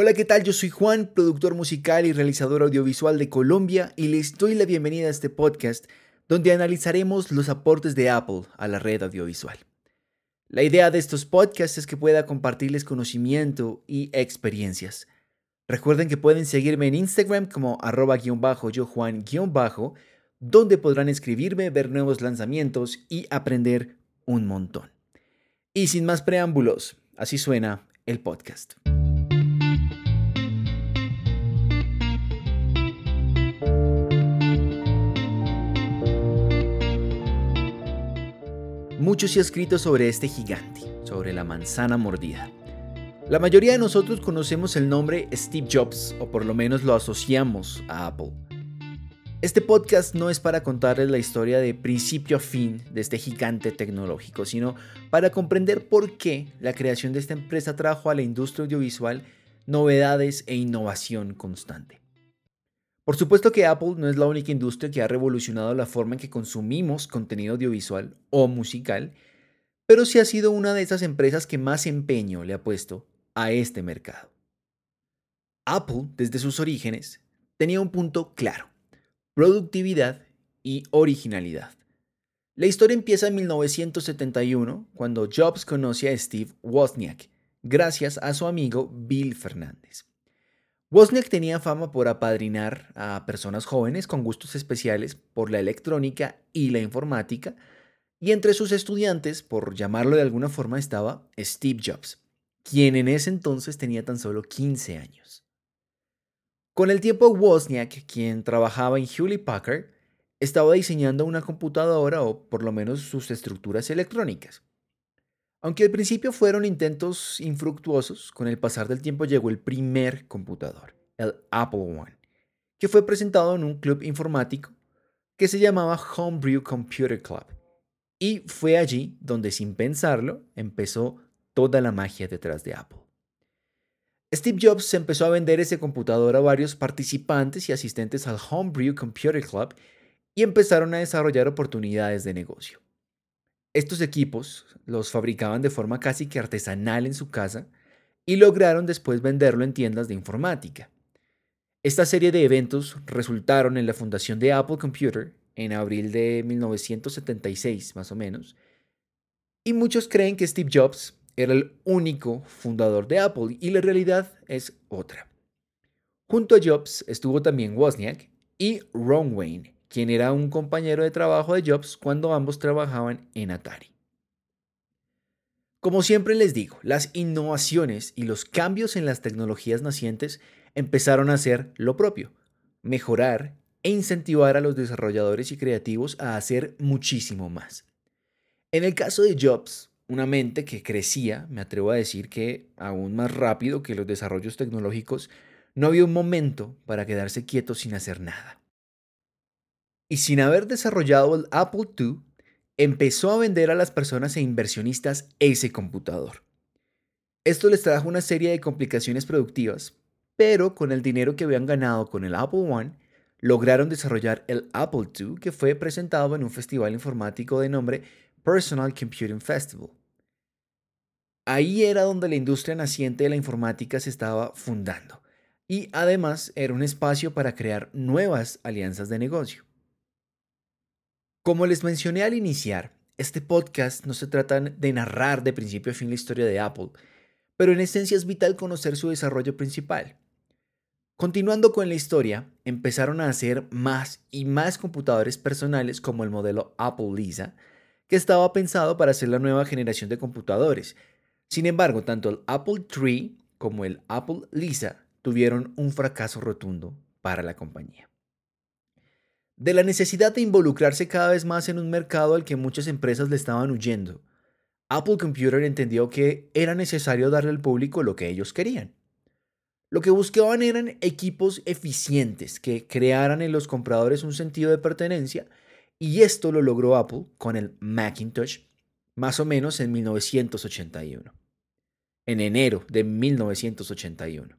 Hola, ¿qué tal? Yo soy Juan, productor musical y realizador audiovisual de Colombia y les doy la bienvenida a este podcast donde analizaremos los aportes de Apple a la red audiovisual. La idea de estos podcasts es que pueda compartirles conocimiento y experiencias. Recuerden que pueden seguirme en Instagram como arroba guion bajo donde podrán escribirme, ver nuevos lanzamientos y aprender un montón. Y sin más preámbulos, así suena el podcast. Mucho se ha escrito sobre este gigante, sobre la manzana mordida. La mayoría de nosotros conocemos el nombre Steve Jobs, o por lo menos lo asociamos a Apple. Este podcast no es para contarles la historia de principio a fin de este gigante tecnológico, sino para comprender por qué la creación de esta empresa trajo a la industria audiovisual novedades e innovación constante. Por supuesto que Apple no es la única industria que ha revolucionado la forma en que consumimos contenido audiovisual o musical, pero sí ha sido una de esas empresas que más empeño le ha puesto a este mercado. Apple, desde sus orígenes, tenía un punto claro, productividad y originalidad. La historia empieza en 1971, cuando Jobs conoce a Steve Wozniak, gracias a su amigo Bill Fernández. Wozniak tenía fama por apadrinar a personas jóvenes con gustos especiales por la electrónica y la informática, y entre sus estudiantes, por llamarlo de alguna forma, estaba Steve Jobs, quien en ese entonces tenía tan solo 15 años. Con el tiempo, Wozniak, quien trabajaba en Hewlett Packard, estaba diseñando una computadora o por lo menos sus estructuras electrónicas. Aunque al principio fueron intentos infructuosos, con el pasar del tiempo llegó el primer computador, el Apple One, que fue presentado en un club informático que se llamaba Homebrew Computer Club. Y fue allí donde sin pensarlo empezó toda la magia detrás de Apple. Steve Jobs empezó a vender ese computador a varios participantes y asistentes al Homebrew Computer Club y empezaron a desarrollar oportunidades de negocio. Estos equipos los fabricaban de forma casi que artesanal en su casa y lograron después venderlo en tiendas de informática. Esta serie de eventos resultaron en la fundación de Apple Computer en abril de 1976 más o menos, y muchos creen que Steve Jobs era el único fundador de Apple y la realidad es otra. Junto a Jobs estuvo también Wozniak y Ron Wayne, quien era un compañero de trabajo de Jobs cuando ambos trabajaban en Atari. Como siempre les digo, las innovaciones y los cambios en las tecnologías nacientes empezaron a hacer lo propio, mejorar e incentivar a los desarrolladores y creativos a hacer muchísimo más. En el caso de Jobs, una mente que crecía, me atrevo a decir que aún más rápido que los desarrollos tecnológicos, no había un momento para quedarse quieto sin hacer nada y sin haber desarrollado el Apple II, empezó a vender a las personas e inversionistas ese computador. Esto les trajo una serie de complicaciones productivas, pero con el dinero que habían ganado con el Apple One, lograron desarrollar el Apple II que fue presentado en un festival informático de nombre Personal Computing Festival. Ahí era donde la industria naciente de la informática se estaba fundando y además era un espacio para crear nuevas alianzas de negocio. Como les mencioné al iniciar, este podcast no se trata de narrar de principio a fin la historia de Apple, pero en esencia es vital conocer su desarrollo principal. Continuando con la historia, empezaron a hacer más y más computadores personales como el modelo Apple Lisa, que estaba pensado para ser la nueva generación de computadores. Sin embargo, tanto el Apple III como el Apple Lisa tuvieron un fracaso rotundo para la compañía de la necesidad de involucrarse cada vez más en un mercado al que muchas empresas le estaban huyendo. Apple Computer entendió que era necesario darle al público lo que ellos querían. Lo que buscaban eran equipos eficientes que crearan en los compradores un sentido de pertenencia y esto lo logró Apple con el Macintosh más o menos en 1981. En enero de 1981.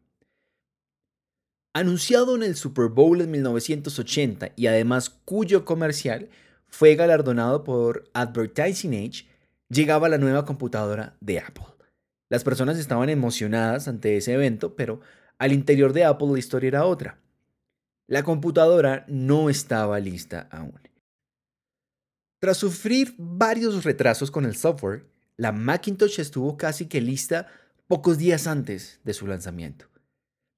Anunciado en el Super Bowl en 1980 y además cuyo comercial fue galardonado por Advertising Age, llegaba la nueva computadora de Apple. Las personas estaban emocionadas ante ese evento, pero al interior de Apple la historia era otra. La computadora no estaba lista aún. Tras sufrir varios retrasos con el software, la Macintosh estuvo casi que lista pocos días antes de su lanzamiento.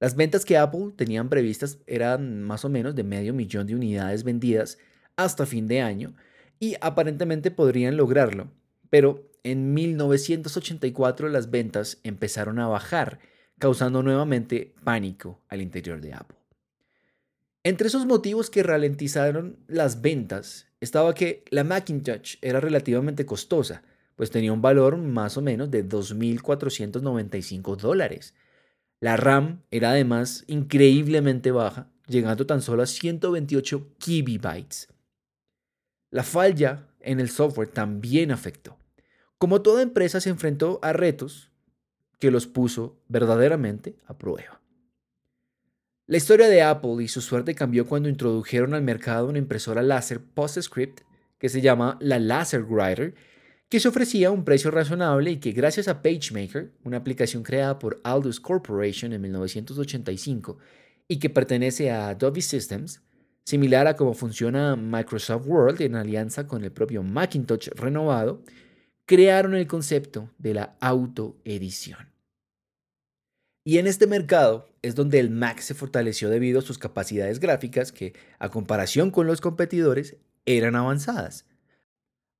Las ventas que Apple tenían previstas eran más o menos de medio millón de unidades vendidas hasta fin de año y aparentemente podrían lograrlo, pero en 1984 las ventas empezaron a bajar, causando nuevamente pánico al interior de Apple. Entre esos motivos que ralentizaron las ventas estaba que la Macintosh era relativamente costosa, pues tenía un valor más o menos de 2.495 dólares. La RAM era además increíblemente baja, llegando tan solo a 128 kibibytes. La falla en el software también afectó. Como toda empresa se enfrentó a retos que los puso verdaderamente a prueba. La historia de Apple y su suerte cambió cuando introdujeron al mercado una impresora láser PostScript que se llama la Laser Writer, que se ofrecía a un precio razonable y que gracias a PageMaker, una aplicación creada por Aldous Corporation en 1985 y que pertenece a Adobe Systems, similar a cómo funciona Microsoft Word en alianza con el propio Macintosh renovado, crearon el concepto de la autoedición. Y en este mercado es donde el Mac se fortaleció debido a sus capacidades gráficas que, a comparación con los competidores, eran avanzadas.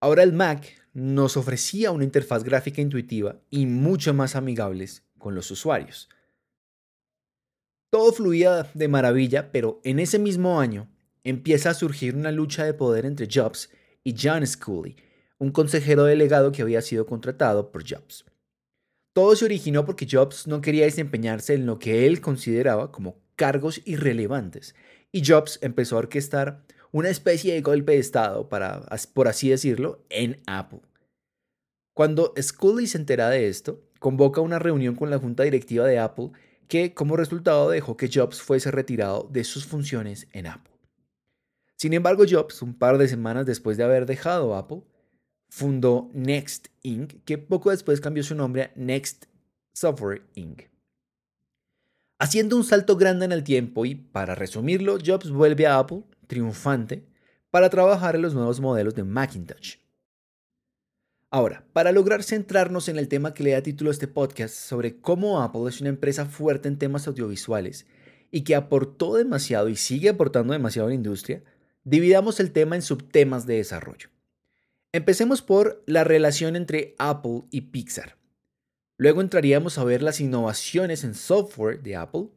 Ahora el Mac nos ofrecía una interfaz gráfica intuitiva y mucho más amigables con los usuarios. Todo fluía de maravilla, pero en ese mismo año empieza a surgir una lucha de poder entre Jobs y John Scully, un consejero delegado que había sido contratado por Jobs. Todo se originó porque Jobs no quería desempeñarse en lo que él consideraba como cargos irrelevantes, y Jobs empezó a orquestar una especie de golpe de Estado, para, por así decirlo, en Apple. Cuando Scully se entera de esto, convoca una reunión con la junta directiva de Apple que como resultado dejó que Jobs fuese retirado de sus funciones en Apple. Sin embargo, Jobs, un par de semanas después de haber dejado Apple, fundó Next Inc., que poco después cambió su nombre a Next Software Inc. Haciendo un salto grande en el tiempo y, para resumirlo, Jobs vuelve a Apple, triunfante, para trabajar en los nuevos modelos de Macintosh. Ahora, para lograr centrarnos en el tema que le da título a este podcast sobre cómo Apple es una empresa fuerte en temas audiovisuales y que aportó demasiado y sigue aportando demasiado a la industria, dividamos el tema en subtemas de desarrollo. Empecemos por la relación entre Apple y Pixar. Luego entraríamos a ver las innovaciones en software de Apple.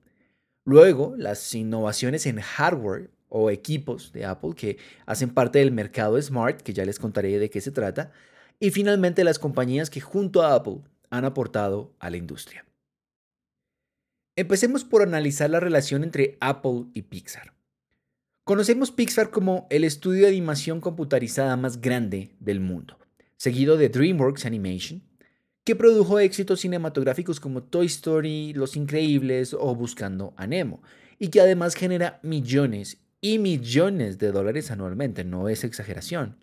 Luego las innovaciones en hardware o equipos de Apple que hacen parte del mercado smart, que ya les contaré de qué se trata. Y finalmente las compañías que junto a Apple han aportado a la industria. Empecemos por analizar la relación entre Apple y Pixar. Conocemos Pixar como el estudio de animación computarizada más grande del mundo, seguido de DreamWorks Animation, que produjo éxitos cinematográficos como Toy Story, Los Increíbles o Buscando a Nemo, y que además genera millones y millones de dólares anualmente, no es exageración.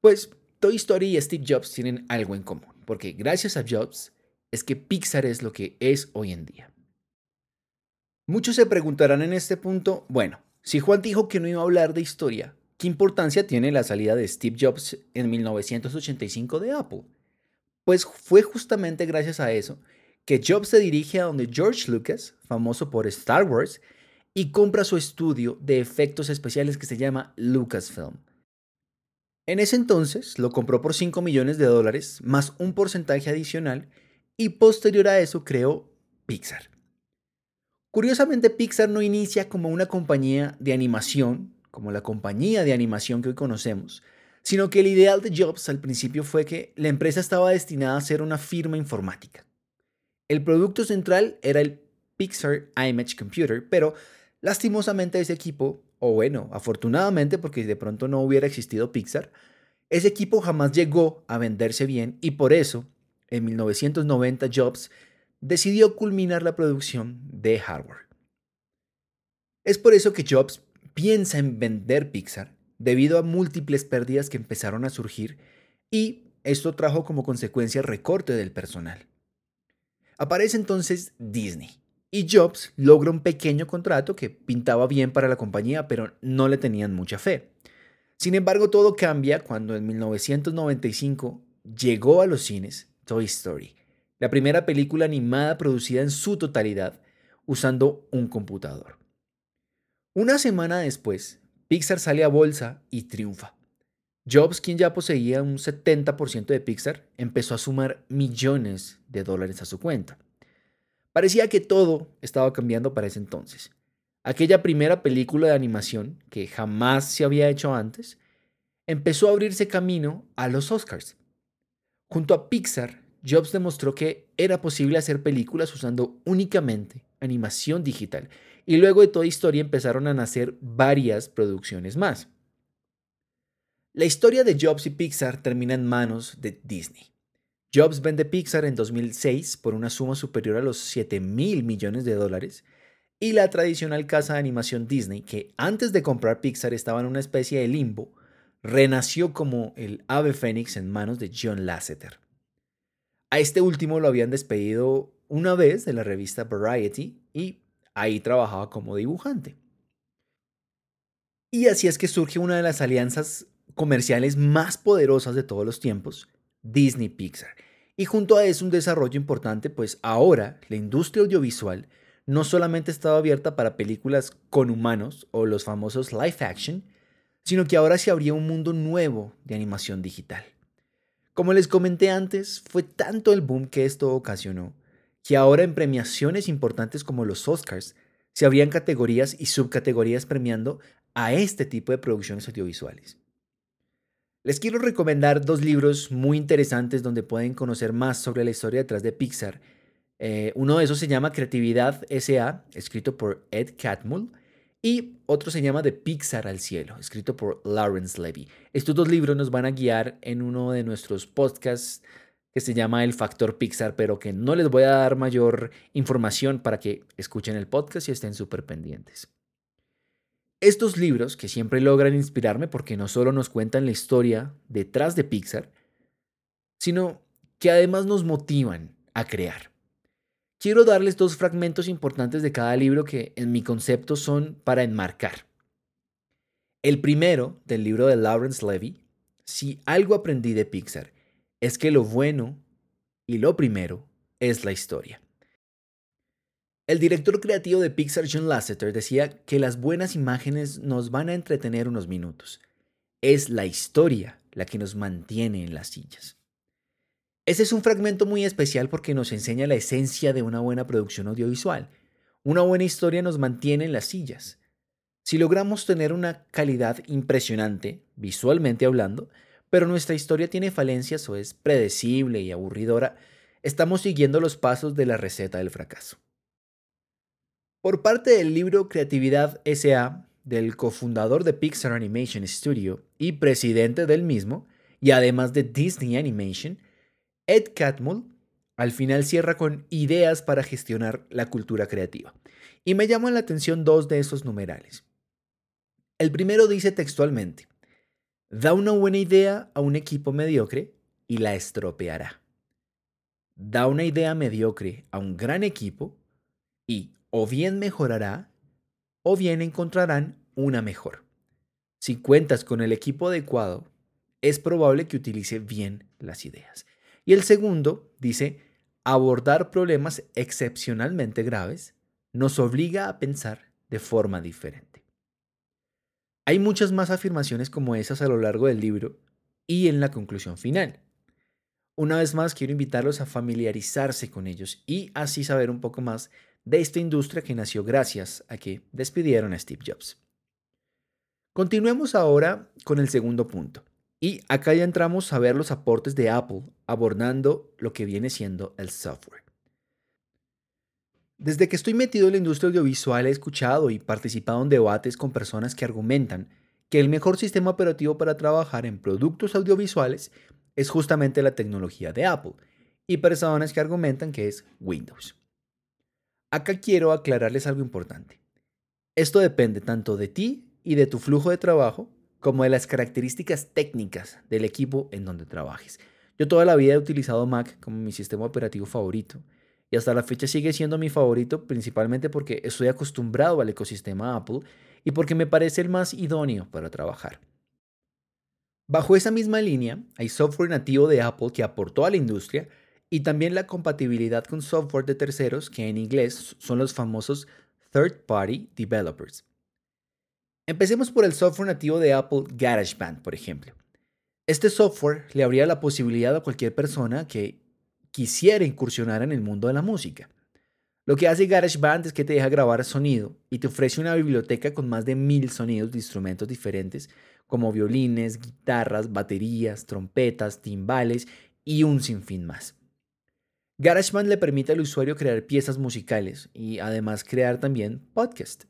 Pues Toy Story y Steve Jobs tienen algo en común, porque gracias a Jobs es que Pixar es lo que es hoy en día. Muchos se preguntarán en este punto, bueno, si Juan dijo que no iba a hablar de historia, ¿qué importancia tiene la salida de Steve Jobs en 1985 de Apple? Pues fue justamente gracias a eso que Jobs se dirige a donde George Lucas, famoso por Star Wars, y compra su estudio de efectos especiales que se llama Lucasfilm. En ese entonces lo compró por 5 millones de dólares más un porcentaje adicional y posterior a eso creó Pixar. Curiosamente, Pixar no inicia como una compañía de animación, como la compañía de animación que hoy conocemos, sino que el ideal de Jobs al principio fue que la empresa estaba destinada a ser una firma informática. El producto central era el Pixar Image Computer, pero lastimosamente ese equipo, o bueno, afortunadamente porque de pronto no hubiera existido Pixar, ese equipo jamás llegó a venderse bien y por eso, en 1990 Jobs decidió culminar la producción de hardware. Es por eso que Jobs piensa en vender Pixar debido a múltiples pérdidas que empezaron a surgir y esto trajo como consecuencia recorte del personal. Aparece entonces Disney, y Jobs logra un pequeño contrato que pintaba bien para la compañía, pero no le tenían mucha fe. Sin embargo, todo cambia cuando en 1995 llegó a los cines Toy Story, la primera película animada producida en su totalidad usando un computador. Una semana después, Pixar sale a bolsa y triunfa. Jobs, quien ya poseía un 70% de Pixar, empezó a sumar millones de dólares a su cuenta. Parecía que todo estaba cambiando para ese entonces. Aquella primera película de animación, que jamás se había hecho antes, empezó a abrirse camino a los Oscars. Junto a Pixar, Jobs demostró que era posible hacer películas usando únicamente animación digital, y luego de toda historia empezaron a nacer varias producciones más. La historia de Jobs y Pixar termina en manos de Disney. Jobs vende Pixar en 2006 por una suma superior a los 7 mil millones de dólares y la tradicional casa de animación Disney, que antes de comprar Pixar estaba en una especie de limbo, renació como el ave fénix en manos de John Lasseter. A este último lo habían despedido una vez de la revista Variety y ahí trabajaba como dibujante. Y así es que surge una de las alianzas comerciales más poderosas de todos los tiempos, Disney Pixar. Y junto a eso un desarrollo importante, pues ahora la industria audiovisual no solamente estaba abierta para películas con humanos o los famosos live action, sino que ahora se abría un mundo nuevo de animación digital. Como les comenté antes, fue tanto el boom que esto ocasionó, que ahora en premiaciones importantes como los Oscars se abrían categorías y subcategorías premiando a este tipo de producciones audiovisuales. Les quiero recomendar dos libros muy interesantes donde pueden conocer más sobre la historia detrás de Pixar. Eh, uno de esos se llama Creatividad SA, escrito por Ed Catmull, y otro se llama De Pixar al Cielo, escrito por Lawrence Levy. Estos dos libros nos van a guiar en uno de nuestros podcasts que se llama El Factor Pixar, pero que no les voy a dar mayor información para que escuchen el podcast y estén súper pendientes. Estos libros que siempre logran inspirarme porque no solo nos cuentan la historia detrás de Pixar, sino que además nos motivan a crear. Quiero darles dos fragmentos importantes de cada libro que en mi concepto son para enmarcar. El primero, del libro de Lawrence Levy, Si algo aprendí de Pixar, es que lo bueno y lo primero es la historia. El director creativo de Pixar, John Lasseter, decía que las buenas imágenes nos van a entretener unos minutos. Es la historia la que nos mantiene en las sillas. Ese es un fragmento muy especial porque nos enseña la esencia de una buena producción audiovisual. Una buena historia nos mantiene en las sillas. Si logramos tener una calidad impresionante, visualmente hablando, pero nuestra historia tiene falencias o es predecible y aburridora, estamos siguiendo los pasos de la receta del fracaso. Por parte del libro Creatividad SA, del cofundador de Pixar Animation Studio y presidente del mismo, y además de Disney Animation, Ed Catmull al final cierra con ideas para gestionar la cultura creativa. Y me llaman la atención dos de esos numerales. El primero dice textualmente, da una buena idea a un equipo mediocre y la estropeará. Da una idea mediocre a un gran equipo y o bien mejorará o bien encontrarán una mejor. Si cuentas con el equipo adecuado, es probable que utilice bien las ideas. Y el segundo dice, abordar problemas excepcionalmente graves nos obliga a pensar de forma diferente. Hay muchas más afirmaciones como esas a lo largo del libro y en la conclusión final. Una vez más, quiero invitarlos a familiarizarse con ellos y así saber un poco más de esta industria que nació gracias a que despidieron a Steve Jobs. Continuemos ahora con el segundo punto. Y acá ya entramos a ver los aportes de Apple abordando lo que viene siendo el software. Desde que estoy metido en la industria audiovisual he escuchado y participado en debates con personas que argumentan que el mejor sistema operativo para trabajar en productos audiovisuales es justamente la tecnología de Apple y personas que argumentan que es Windows. Acá quiero aclararles algo importante. Esto depende tanto de ti y de tu flujo de trabajo como de las características técnicas del equipo en donde trabajes. Yo toda la vida he utilizado Mac como mi sistema operativo favorito y hasta la fecha sigue siendo mi favorito principalmente porque estoy acostumbrado al ecosistema Apple y porque me parece el más idóneo para trabajar. Bajo esa misma línea, hay software nativo de Apple que aportó a la industria y también la compatibilidad con software de terceros que en inglés son los famosos Third Party Developers. Empecemos por el software nativo de Apple GarageBand, por ejemplo. Este software le abría la posibilidad a cualquier persona que quisiera incursionar en el mundo de la música. Lo que hace GarageBand es que te deja grabar sonido y te ofrece una biblioteca con más de mil sonidos de instrumentos diferentes como violines, guitarras, baterías, trompetas, timbales y un sinfín más. GarageBand le permite al usuario crear piezas musicales y además crear también podcast.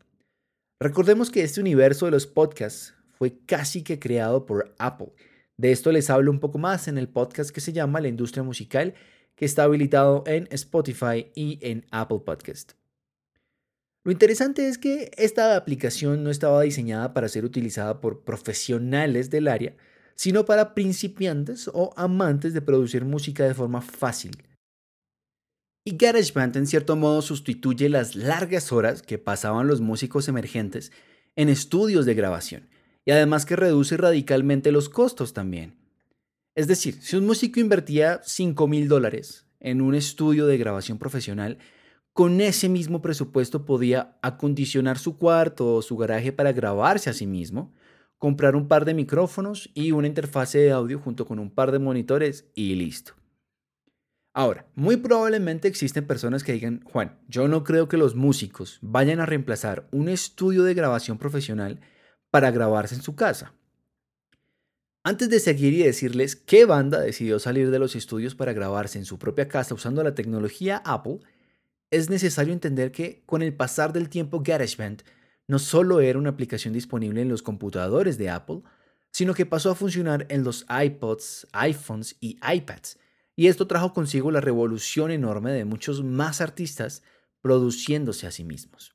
Recordemos que este universo de los podcasts fue casi que creado por Apple. De esto les hablo un poco más en el podcast que se llama La industria musical que está habilitado en Spotify y en Apple Podcast. Lo interesante es que esta aplicación no estaba diseñada para ser utilizada por profesionales del área, sino para principiantes o amantes de producir música de forma fácil. Y GarageBand en cierto modo sustituye las largas horas que pasaban los músicos emergentes en estudios de grabación, y además que reduce radicalmente los costos también. Es decir, si un músico invertía 5 mil dólares en un estudio de grabación profesional, con ese mismo presupuesto podía acondicionar su cuarto o su garaje para grabarse a sí mismo, comprar un par de micrófonos y una interfase de audio junto con un par de monitores y listo. Ahora, muy probablemente existen personas que digan, Juan, yo no creo que los músicos vayan a reemplazar un estudio de grabación profesional para grabarse en su casa. Antes de seguir y decirles qué banda decidió salir de los estudios para grabarse en su propia casa usando la tecnología Apple, es necesario entender que con el pasar del tiempo GarageBand no solo era una aplicación disponible en los computadores de Apple, sino que pasó a funcionar en los iPods, iPhones y iPads. Y esto trajo consigo la revolución enorme de muchos más artistas produciéndose a sí mismos.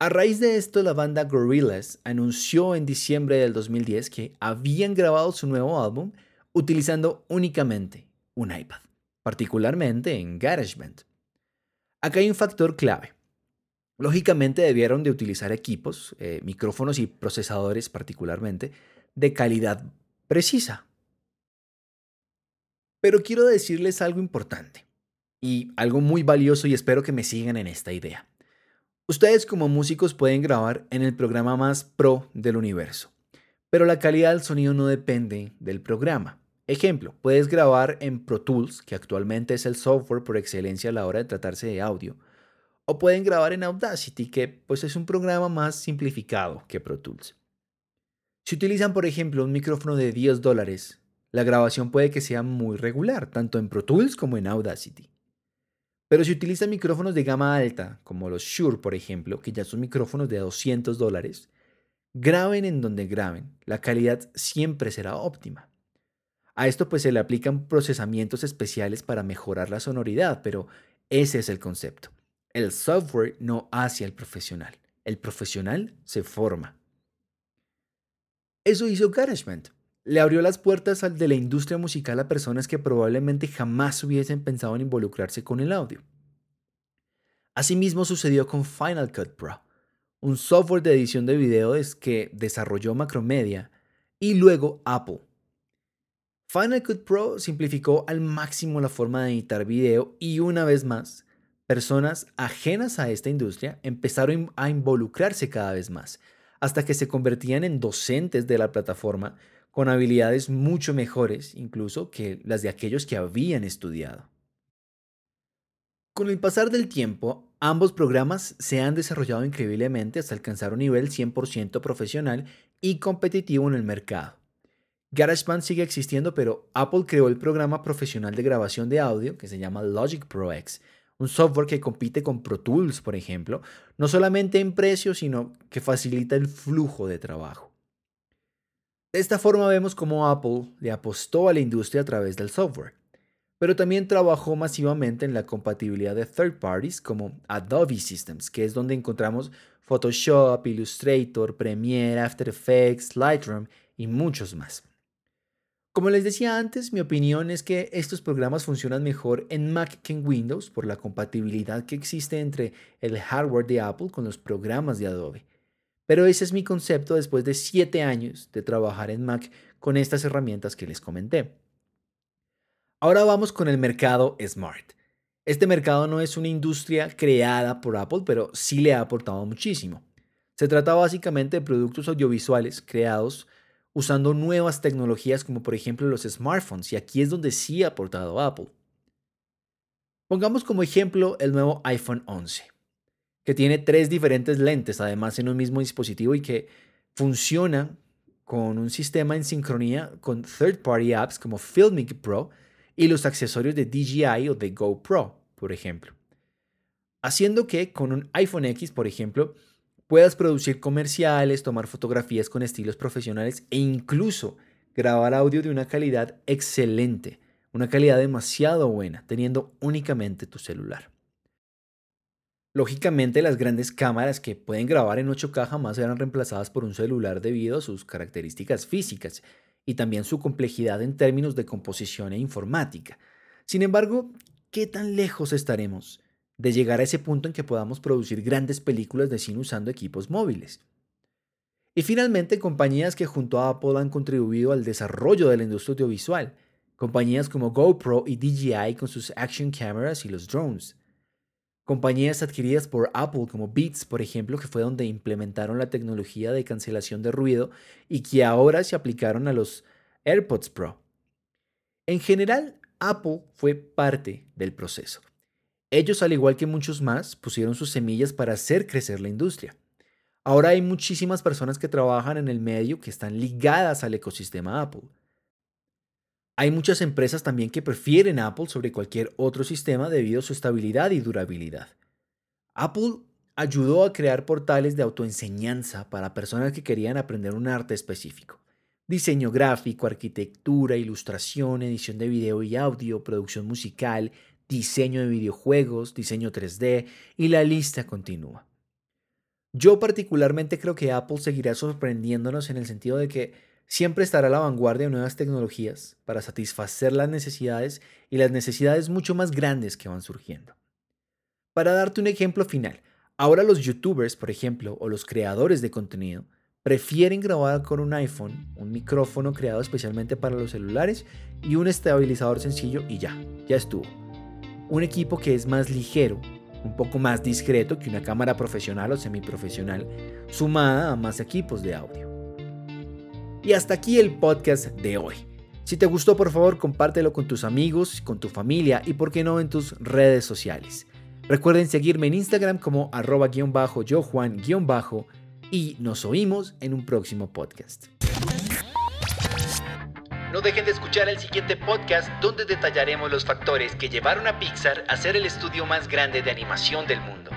A raíz de esto, la banda Gorillaz anunció en diciembre del 2010 que habían grabado su nuevo álbum utilizando únicamente un iPad, particularmente en GarageBand. Acá hay un factor clave. Lógicamente debieron de utilizar equipos, eh, micrófonos y procesadores particularmente, de calidad precisa. Pero quiero decirles algo importante y algo muy valioso y espero que me sigan en esta idea. Ustedes como músicos pueden grabar en el programa más pro del universo, pero la calidad del sonido no depende del programa. Ejemplo, puedes grabar en Pro Tools, que actualmente es el software por excelencia a la hora de tratarse de audio, o pueden grabar en Audacity, que pues es un programa más simplificado que Pro Tools. Si utilizan, por ejemplo, un micrófono de 10 dólares, la grabación puede que sea muy regular, tanto en Pro Tools como en Audacity. Pero si utilizan micrófonos de gama alta, como los Shure, por ejemplo, que ya son micrófonos de 200 dólares, graben en donde graben, la calidad siempre será óptima. A esto pues se le aplican procesamientos especiales para mejorar la sonoridad, pero ese es el concepto. El software no hace al profesional, el profesional se forma. Eso hizo GarageBand. Le abrió las puertas de la industria musical a personas que probablemente jamás hubiesen pensado en involucrarse con el audio. Asimismo sucedió con Final Cut Pro, un software de edición de video que desarrolló Macromedia y luego Apple. Final Cut Pro simplificó al máximo la forma de editar video y una vez más, personas ajenas a esta industria empezaron a involucrarse cada vez más, hasta que se convertían en docentes de la plataforma con habilidades mucho mejores incluso que las de aquellos que habían estudiado. Con el pasar del tiempo, ambos programas se han desarrollado increíblemente hasta alcanzar un nivel 100% profesional y competitivo en el mercado. GarageBand sigue existiendo, pero Apple creó el programa profesional de grabación de audio que se llama Logic Pro X, un software que compite con Pro Tools, por ejemplo, no solamente en precio, sino que facilita el flujo de trabajo. De esta forma vemos cómo Apple le apostó a la industria a través del software, pero también trabajó masivamente en la compatibilidad de third parties como Adobe Systems, que es donde encontramos Photoshop, Illustrator, Premiere, After Effects, Lightroom y muchos más. Como les decía antes, mi opinión es que estos programas funcionan mejor en Mac que en Windows por la compatibilidad que existe entre el hardware de Apple con los programas de Adobe. Pero ese es mi concepto después de 7 años de trabajar en Mac con estas herramientas que les comenté. Ahora vamos con el mercado Smart. Este mercado no es una industria creada por Apple, pero sí le ha aportado muchísimo. Se trata básicamente de productos audiovisuales creados usando nuevas tecnologías como por ejemplo los smartphones, y aquí es donde sí ha aportado Apple. Pongamos como ejemplo el nuevo iPhone 11, que tiene tres diferentes lentes además en un mismo dispositivo y que funciona con un sistema en sincronía con third-party apps como Filmic Pro y los accesorios de DJI o de GoPro, por ejemplo. Haciendo que con un iPhone X, por ejemplo, puedas producir comerciales, tomar fotografías con estilos profesionales e incluso grabar audio de una calidad excelente, una calidad demasiado buena, teniendo únicamente tu celular. Lógicamente las grandes cámaras que pueden grabar en 8K jamás serán reemplazadas por un celular debido a sus características físicas y también su complejidad en términos de composición e informática. Sin embargo, ¿qué tan lejos estaremos de llegar a ese punto en que podamos producir grandes películas de cine usando equipos móviles. Y finalmente, compañías que junto a Apple han contribuido al desarrollo de la industria audiovisual, compañías como GoPro y DJI con sus action cameras y los drones. Compañías adquiridas por Apple como Beats, por ejemplo, que fue donde implementaron la tecnología de cancelación de ruido y que ahora se aplicaron a los AirPods Pro. En general, Apple fue parte del proceso. Ellos, al igual que muchos más, pusieron sus semillas para hacer crecer la industria. Ahora hay muchísimas personas que trabajan en el medio que están ligadas al ecosistema Apple. Hay muchas empresas también que prefieren Apple sobre cualquier otro sistema debido a su estabilidad y durabilidad. Apple ayudó a crear portales de autoenseñanza para personas que querían aprender un arte específico. Diseño gráfico, arquitectura, ilustración, edición de video y audio, producción musical, diseño de videojuegos, diseño 3D y la lista continúa. Yo particularmente creo que Apple seguirá sorprendiéndonos en el sentido de que siempre estará a la vanguardia de nuevas tecnologías para satisfacer las necesidades y las necesidades mucho más grandes que van surgiendo. Para darte un ejemplo final, ahora los youtubers, por ejemplo, o los creadores de contenido, prefieren grabar con un iPhone, un micrófono creado especialmente para los celulares y un estabilizador sencillo y ya, ya estuvo un equipo que es más ligero, un poco más discreto que una cámara profesional o semiprofesional, sumada a más equipos de audio. Y hasta aquí el podcast de hoy. Si te gustó, por favor, compártelo con tus amigos, con tu familia y, por qué no, en tus redes sociales. Recuerden seguirme en Instagram como arroba guion bajo yo Juan guion bajo y nos oímos en un próximo podcast. No dejen de escuchar el siguiente podcast donde detallaremos los factores que llevaron a Pixar a ser el estudio más grande de animación del mundo.